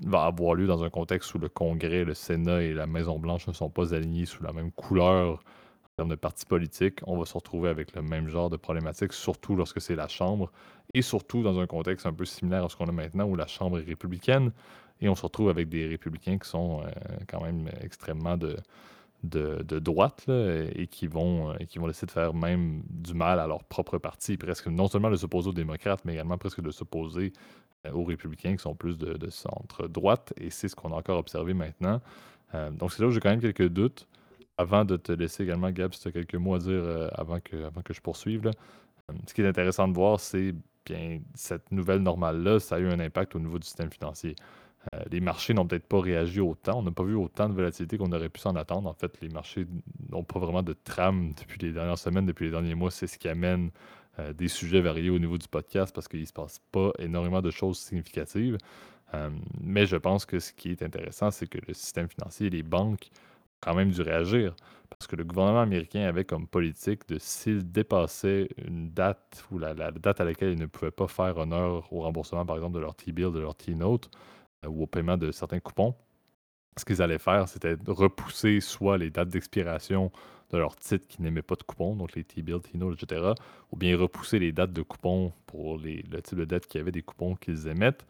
Speaker 1: va, avoir lieu dans un contexte où le Congrès, le Sénat et la Maison-Blanche ne sont pas alignés sous la même couleur en termes de partis politiques, on va se retrouver avec le même genre de problématique, surtout lorsque c'est la Chambre, et surtout dans un contexte un peu similaire à ce qu'on a maintenant où la Chambre est républicaine, et on se retrouve avec des républicains qui sont euh, quand même extrêmement de, de, droite et qui vont, euh, qui vont essayer de faire même du mal à leur propre parti, presque non seulement de s'opposer aux démocrates, mais également presque de s'opposer euh, aux républicains qui sont plus de, centre-droite, et c'est ce qu'on a encore observé maintenant. Euh, donc c'est là où j'ai quand même quelques doutes. Avant de te laisser également, Gab, si tu as quelques mots à dire avant, que, avant que je poursuive, ce qui est intéressant de voir, c'est bien cette nouvelle normale-là, ça a eu un impact au niveau du système financier. Euh, les marchés n'ont peut-être pas réagi autant. On n'a pas vu autant de volatilité qu'on aurait pu s'en attendre. En fait, les marchés n'ont pas vraiment de trame depuis les dernières semaines, depuis les derniers mois. C'est ce qui amène euh, des sujets variés au niveau du podcast parce qu'il ne se passe pas énormément de choses significatives. Euh, mais je pense que ce qui est intéressant, c'est que le système financier et les banques ont quand même dû réagir. Parce que le gouvernement américain avait comme politique de s'il dépassait une date ou la, la, date à laquelle il ne pouvait pas faire honneur au remboursement, par exemple, de leur T-bill, de leur T-note, ou au paiement de certains coupons, ce qu'ils allaient faire, c'était repousser soit les dates d'expiration de leurs titres qui n'aimaient pas de coupons, donc les T-bills, T-notes, etc., ou bien repousser les dates de coupons pour les, le type de dette qui avait des coupons qu'ils émettent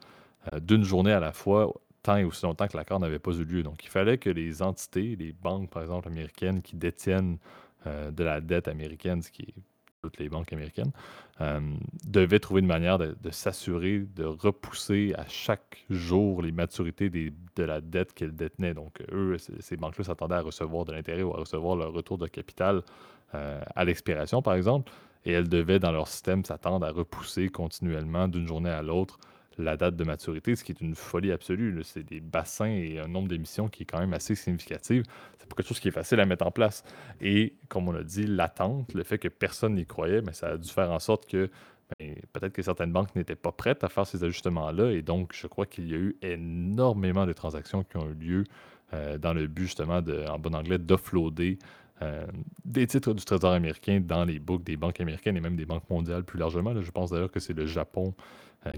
Speaker 1: euh, d'une journée à la fois, tant et aussi longtemps que l'accord n'avait pas eu lieu. Donc, il fallait que les entités, les banques, par exemple, américaines qui détiennent euh, de la dette américaine, ce qui est toutes les banques américaines, euh, devaient trouver une manière de, s'assurer de repousser à chaque jour les maturités de la dette qu'elles détenaient. Donc, eux, ces banques-là s'attendaient à recevoir de l'intérêt ou à recevoir leur retour de capital euh, à l'expiration, par exemple, et elles devaient, dans leur système, s'attendre à repousser continuellement d'une journée à l'autre la date de maturité, ce qui est une folie absolue. C'est des bassins et un nombre d'émissions qui est quand même assez significatif. C'est pas quelque chose qui est facile à mettre en place. Et comme on a dit, l'attente, le fait que personne n'y croyait, mais ça a dû faire en sorte que ben, peut-être que certaines banques n'étaient pas prêtes à faire ces ajustements-là. Et donc, je crois qu'il y a eu énormément de transactions qui ont eu lieu euh, dans le but justement, de, en bon anglais, d'offloader euh, des titres du Trésor américain dans les books des banques américaines et même des banques mondiales plus largement. je pense d'ailleurs que c'est le Japon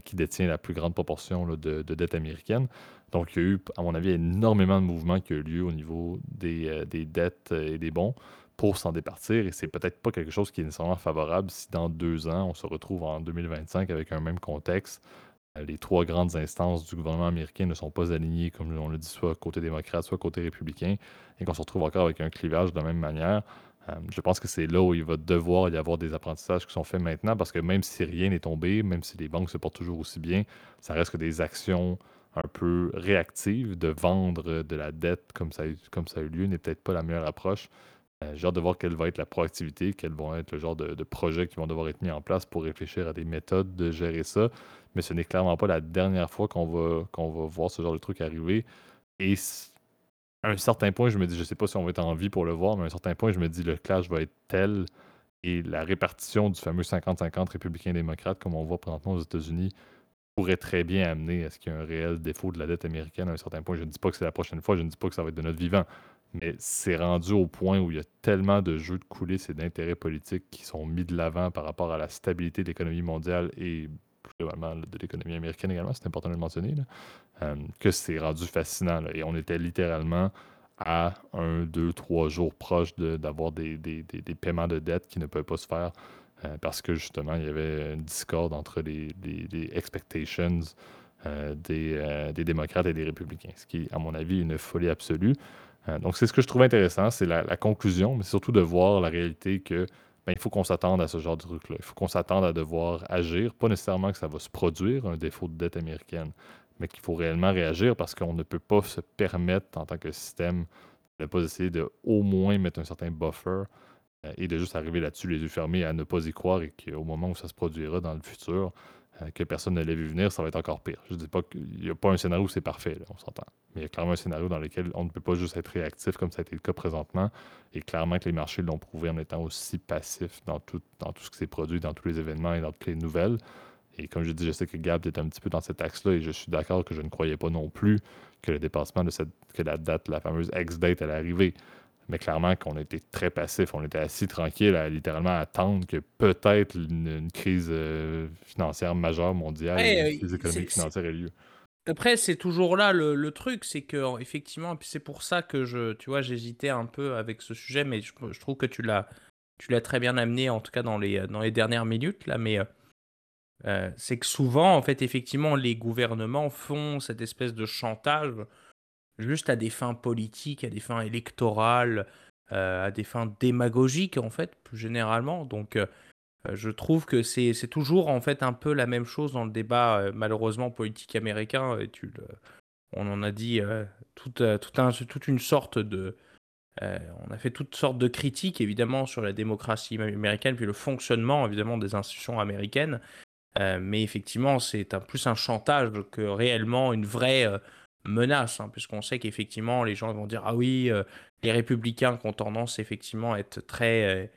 Speaker 1: qui détient la plus grande proportion de, de, dette américaine. Donc, il y a eu, à mon avis, énormément de mouvements qui ont eu lieu au niveau des, euh, des dettes et des bons pour s'en départir. Et c'est peut-être pas quelque chose qui est nécessairement favorable si dans deux ans, on se retrouve en 2025 avec un même contexte. Euh, les trois grandes instances du gouvernement américain ne sont pas alignées, comme on le dit, soit côté démocrate, soit côté républicain, et qu'on se retrouve encore avec un clivage de la même manière. Euh, je pense que c'est là où il va devoir y avoir des apprentissages qui sont faits maintenant, parce que même si rien n'est tombé, même si les banques se portent toujours aussi bien, ça reste que des actions un peu réactives de vendre de la dette comme ça, comme ça a eu lieu n'est peut-être pas la meilleure approche. Euh, j'ai hâte de voir quelle va être la proactivité, quels vont être le genre de, de, projets qui vont devoir être mis en place pour réfléchir à des méthodes de gérer ça. Mais ce n'est clairement pas la dernière fois qu'on va, qu'on va voir ce genre de truc arriver. Et à un certain point, je me dis, je sais pas si on va être en vie pour le voir, mais à un certain point, je me dis, le clash va être tel et la répartition du fameux 50-50 républicain-démocrate, comme on voit présentement aux États-Unis, pourrait très bien amener à ce qu'il y ait un réel défaut de la dette américaine à un certain point. Je ne dis pas que c'est la prochaine fois, je ne dis pas que ça va être de notre vivant, mais c'est rendu au point où il y a tellement de jeux de coulisses et d'intérêts politiques qui sont mis de l'avant par rapport à la stabilité de l'économie mondiale et de l'économie américaine également, c'est important de le mentionner, euh, que c'est rendu fascinant. et on était littéralement à un, deux, trois jours proches d'avoir des, des, des, paiements de dette qui ne peuvent pas se faire parce que justement, il y avait une discorde entre les, expectations des, démocrates et des républicains, ce qui, à mon avis, est une folie absolue. donc, c'est ce que je trouve intéressant, c'est la, conclusion, mais surtout de voir la réalité que ben, il faut qu'on s'attende à ce genre de truc-là. Il faut qu'on s'attende à devoir agir, pas nécessairement que ça va se produire, un défaut de dette américaine, mais qu'il faut réellement réagir parce qu'on ne peut pas se permettre, en tant que système, de ne pas essayer de au moins mettre un certain buffer euh, et de juste arriver là-dessus les yeux fermés à ne pas y croire et qu'au moment où ça se produira dans le futur, que personne ne l'ait vu venir, ça va être encore pire. Je ne dis pas qu'il n'y a pas un scénario où c'est parfait, on s'entend. Mais il y a clairement un scénario dans lequel on ne peut pas juste être réactif comme ça a été le cas présentement. Et clairement que les marchés l'ont prouvé en étant aussi passifs dans tout, dans tout ce qui s'est produit, dans tous les événements et dans toutes les nouvelles. Et comme je dis, je sais que Gab est un petit peu dans cet axe-là et je suis d'accord que je ne croyais pas non plus que le dépassement de cette, que la date, la fameuse ex-date allait arriver. Mais clairement qu'on était très passif, on était assis tranquille à littéralement attendre que peut-être une, crise euh, financière majeure mondiale, une crise économique financière ait lieu.
Speaker 2: Après, c'est toujours là le, truc, c'est que effectivement, et c'est pour ça que je, tu vois, j'hésitais un peu avec ce sujet, mais je, trouve que tu l'as, tu l'as très bien amené, en tout cas dans les, dans les dernières minutes là, mais euh, euh, c'est que souvent, en fait, effectivement, les gouvernements font cette espèce de chantage juste à des fins politiques, à des fins électorales, euh, à des fins démagogiques, en fait, plus généralement. Donc, euh, je trouve que c'est toujours, en fait, un peu la même chose dans le débat, malheureusement, politique américain. On en a dit toute, un, toute une sorte de... on a fait toutes sortes de critiques, évidemment, sur la démocratie américaine, puis le fonctionnement, évidemment, des institutions américaines. Euh, mais effectivement, c'est un, plus un chantage que réellement une vraie euh, menace, hein, puisqu'on sait qu'effectivement, les gens vont dire Ah oui, euh, les républicains ont tendance effectivement à être très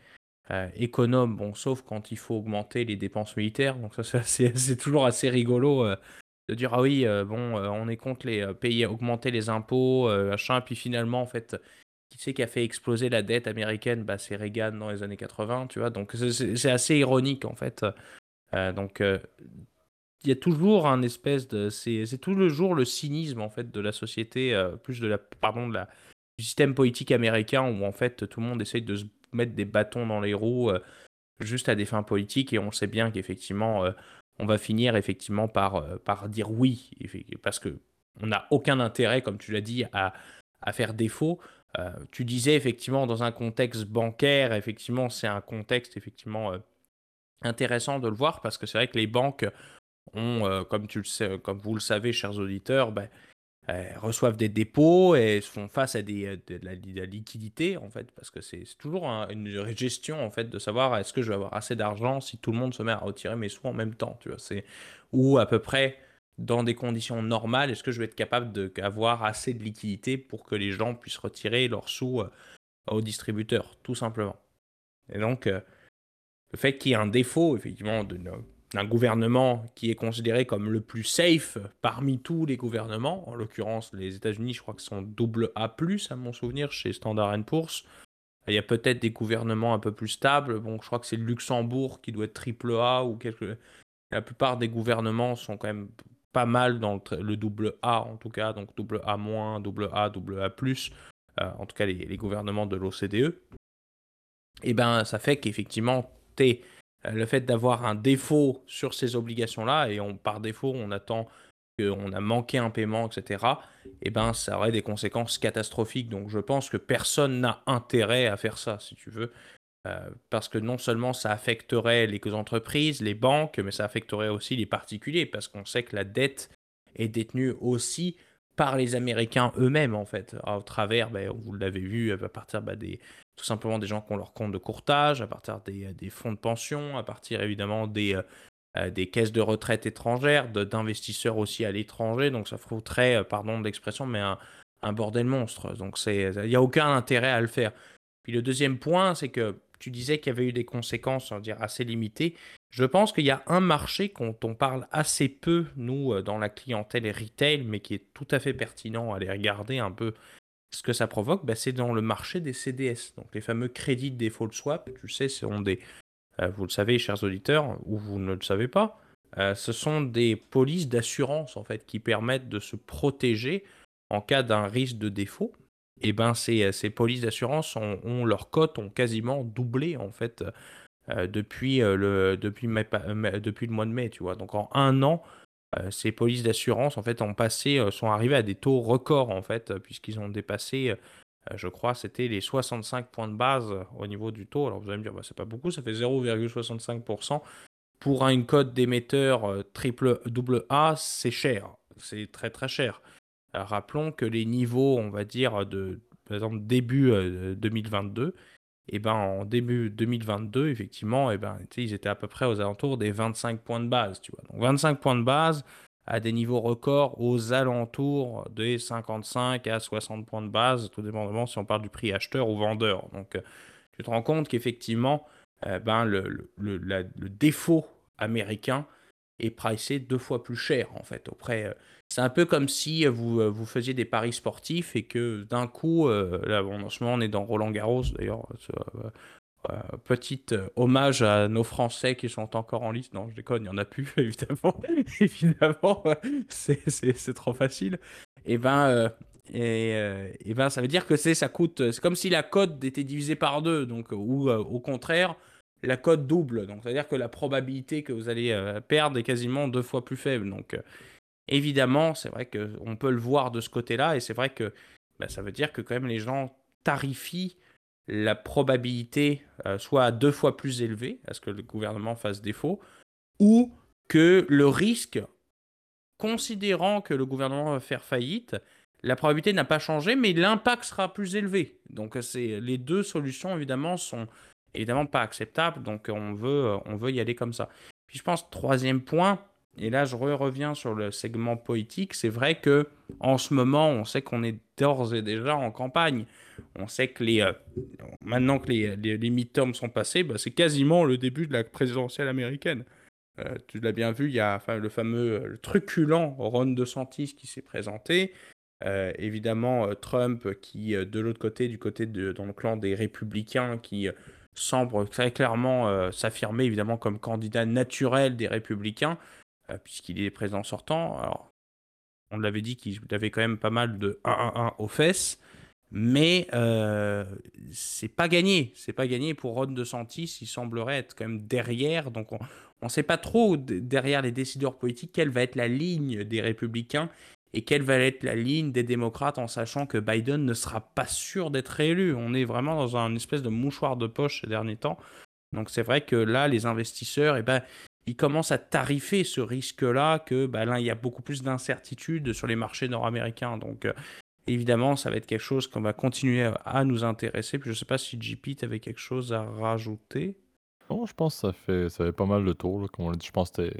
Speaker 2: économes, bon, sauf quand il faut augmenter les dépenses militaires. Donc, ça, c'est toujours assez rigolo de dire Ah oui, bon, on est contre les pays augmenter les impôts, machin, puis finalement, en fait. Qui sait qui a fait exploser la dette américaine? Bah, C'est Reagan dans les années 80, tu vois. Donc c'est assez ironique en fait euh, donc, euh, il y a toujours un espèce de. C'est tout le jour le cynisme, en fait, de la société, euh, plus de la. Pardon, du système politique américain, où, en fait, tout le monde essaye de se mettre des bâtons dans les roues juste à des fins politiques, et on sait bien qu'effectivement, on va finir, effectivement, par, par dire oui, parce que on n'a aucun intérêt, comme tu l'as dit, à, à faire défaut. tu disais effectivement dans un contexte bancaire, effectivement c'est un contexte effectivement intéressant de le voir parce que c'est vrai que les banques ont, euh, sais, comme vous le savez, chers auditeurs, ben, reçoivent des dépôts et font face à euh, de, la, liquidité en fait parce que c'est toujours une gestion en fait de savoir est-ce que je vais avoir assez d'argent si tout le monde se met à retirer mes sous en même temps tu vois c'est ou à peu près dans des conditions normales est-ce que je vais être capable d'avoir assez de liquidité pour que les gens puissent retirer leurs sous euh, au distributeur tout simplement. Et donc le fait qu'il y ait un défaut, effectivement, d'un gouvernement qui est considéré comme le plus safe parmi tous les gouvernements, en l'occurrence les États-Unis, je crois que sont double A+, à mon souvenir, chez Standard Poor's. Il y a peut-être des gouvernements un peu plus stables. Bon, je crois que c'est le Luxembourg qui doit être triple A ou quelque. La plupart des gouvernements sont quand même pas mal dans le, double A en tout cas, donc double A double A, double A. Euh, en tout cas les, gouvernements de l'OCDE. Et ben, ça fait qu'effectivement euh, le fait d'avoir un défaut sur ces obligations-là, et par défaut, on attend qu'on a manqué un paiement, etc., et eh ben, ça aurait des conséquences catastrophiques. Donc je pense que personne n'a intérêt à faire ça, si tu veux. Euh, parce que non seulement ça affecterait les entreprises, les banques, mais ça affecterait aussi les particuliers, parce qu'on sait que la dette est détenue aussi par les Américains eux-mêmes, en fait, au travers, ben, vous l'avez vu, à partir ben, des, tout simplement des gens qui ont leur compte de courtage, à partir des, euh, fonds de pension, à partir évidemment des, euh, euh, des caisses de retraite étrangères, d'investisseurs aussi à l'étranger. Donc ça foutrait, pardon de l'expression, mais un, un, bordel monstre. Donc il n'y a aucun intérêt à le faire. Puis le deuxième point, c'est que tu disais qu'il y avait eu des conséquences, on va dire, assez limitées. Je pense qu'il y a un marché dont on parle assez peu, nous, dans la clientèle et retail, mais qui est tout à fait pertinent à aller regarder un peu ce que ça provoque, bah, c'est dans le marché des CDS, donc les fameux crédits de default swap. Tu sais, ce sont des, euh, vous le savez, chers auditeurs, ou vous ne le savez pas, euh, ce sont des polices d'assurance en fait qui permettent de se protéger en cas d'un risque de défaut. Et ben ces, ces polices d'assurance ont, leur cote ont quasiment doublé en fait depuis, le, depuis, depuis le mois de mai, tu vois. Donc en un an, ces polices d'assurance, en fait, passé, sont arrivés à des taux records, en fait, puisqu'ils ont dépassé je crois, c'était les 65 points de base au niveau du taux. Alors vous allez me dire, bah, c'est pas beaucoup, ça fait 0,65%. Pour un code d'émetteur triple double A, c'est cher. C'est très très cher. rappelons que les niveaux, on va dire, de par exemple début 2022, et ben en début 2022, effectivement, et ben, ils étaient à peu près aux alentours des 25 points de base. Tu vois. Donc 25 points de base à des niveaux records aux alentours des 55 à 60 points de base, tout dépendamment si on parle du prix acheteur ou vendeur. Donc tu te rends compte qu'effectivement, eh ben, le, le, défaut américain est pricé deux fois plus cher en fait auprès c'est un peu comme si vous, euh, vous faisiez des paris sportifs et que d'un coup, euh, là, bon, en ce moment, on est dans Roland Garros, d'ailleurs, euh, petit hommage à nos Français qui sont encore en liste. Non, je déconne, il n'y en a plus, évidemment. évidemment, c'est trop facile. Et eh ben, et, et, ben, ça veut dire que c'est ça coûte. C'est comme si la cote était divisée par deux, donc ou au contraire, la cote double. Donc, c'est à dire que la probabilité que vous allez perdre est quasiment deux fois plus faible. Donc, Évidemment, c'est vrai qu'on peut le voir de ce côté-là, et c'est vrai que bah, ça veut dire que quand même les gens tarifient la probabilité euh, soit deux fois plus élevée à ce que le gouvernement fasse défaut, ou que le risque, considérant que le gouvernement va faire faillite, la probabilité n'a pas changé, mais l'impact sera plus élevé. Donc c'est les deux solutions évidemment sont évidemment pas acceptables, donc on veut on veut y aller comme ça. Puis je pense troisième point, et là, je reviens sur le segment politique. C'est vrai que en ce moment, on sait qu'on est d'ores et déjà en campagne. On sait que les, euh, maintenant que les, les, les sont passés, bah, c'est quasiment le début de la présidentielle américaine. Euh, tu l'as bien vu, il y a le fameux le truculent Ron DeSantis qui s'est présenté. Euh, évidemment, Trump qui, de l'autre côté, du côté de, dans le clan des républicains, qui semble très clairement s'affirmer évidemment comme candidat naturel des républicains. Euh, puisqu'il est président sortant. Alors, on l'avait dit qu'il avait quand même pas mal de 1-1-1 aux fesses, mais euh, c'est pas gagné. C'est pas gagné pour Ron DeSantis. Il semblerait être quand même derrière. Donc, on ne sait pas trop derrière les décideurs politiques quelle va être la ligne des républicains et quelle va être la ligne des démocrates en sachant que Biden ne sera pas sûr d'être réélu. On est vraiment dans un espèce de mouchoir de poche ces derniers temps. Donc c'est vrai que là, les investisseurs, eh ben, il commence à tarifer ce risque-là, que bah, là, il y a beaucoup plus d'incertitudes sur les marchés nord-américains. Donc, euh, évidemment, ça va être quelque chose qu'on va continuer à nous intéresser. Puis, je ne sais pas si JP, tu avais quelque chose à rajouter.
Speaker 1: Non, je pense que ça fait, ça fait pas mal de tour. Comme on l'a dit, je pense que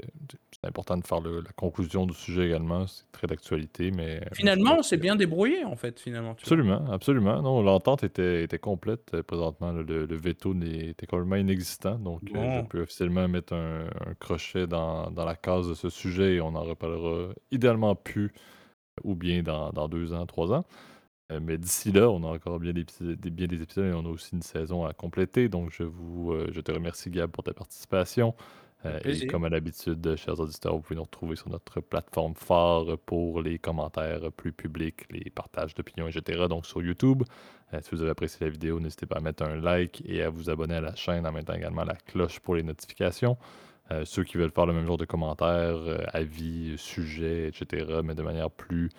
Speaker 1: c'est important de faire la conclusion du sujet également. C'est très d'actualité, mais...
Speaker 2: Finalement, c'est bien débrouillé, en fait, finalement.
Speaker 1: absolument, absolument. Non, l'entente était, était complète. Euh, présentement, le, le veto était complètement inexistant. Donc, euh, je peux officiellement mettre un, crochet dans, dans, la case de ce sujet et on en reparlera idéalement plus ou bien dans, dans deux ans, trois ans. Euh, mais d'ici là, on a encore bien des, bien des épisodes et on a aussi une saison à compléter. Donc, je, vous, euh, je te remercie, Gab, pour ta participation. Euh, et comme à l'habitude, chers auditeurs, vous pouvez nous retrouver sur notre plateforme phare pour les commentaires plus publics, les partages d'opinions, etc. Donc sur YouTube. si vous avez apprécié la vidéo, n'hésitez pas à mettre un like et à vous abonner à la chaîne en mettant également la cloche pour les notifications. ceux qui veulent faire le même genre de commentaires, avis, sujets, etc., mais de manière plus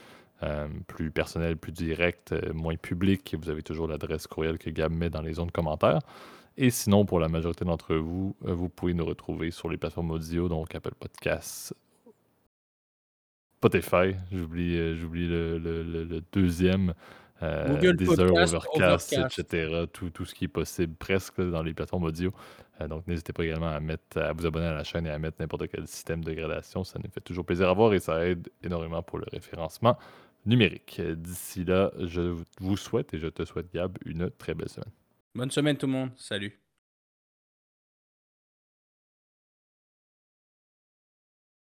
Speaker 1: euh, plus personnel, plus direct, euh, moins public. Vous avez toujours l'adresse courriel que Gab met dans les zones commentaires. Et sinon, pour la majorité d'entre vous, euh, vous pouvez nous retrouver sur les plateformes audio, donc Apple Podcasts, Spotify, j'oublie, j'oublie le, deuxième,
Speaker 2: Google Deezer,
Speaker 1: Overcast, etc. Tout, tout, ce qui est possible presque dans les plateformes audio. donc n'hésitez pas également à, mettre, à vous abonner à la chaîne et à mettre n'importe quel système de gradation. Ça nous fait toujours plaisir à voir et ça aide énormément pour le référencement numérique. D'ici là, je vous souhaite et je te souhaite, Gab, une très belle semaine.
Speaker 2: Bonne semaine tout le monde. Salut.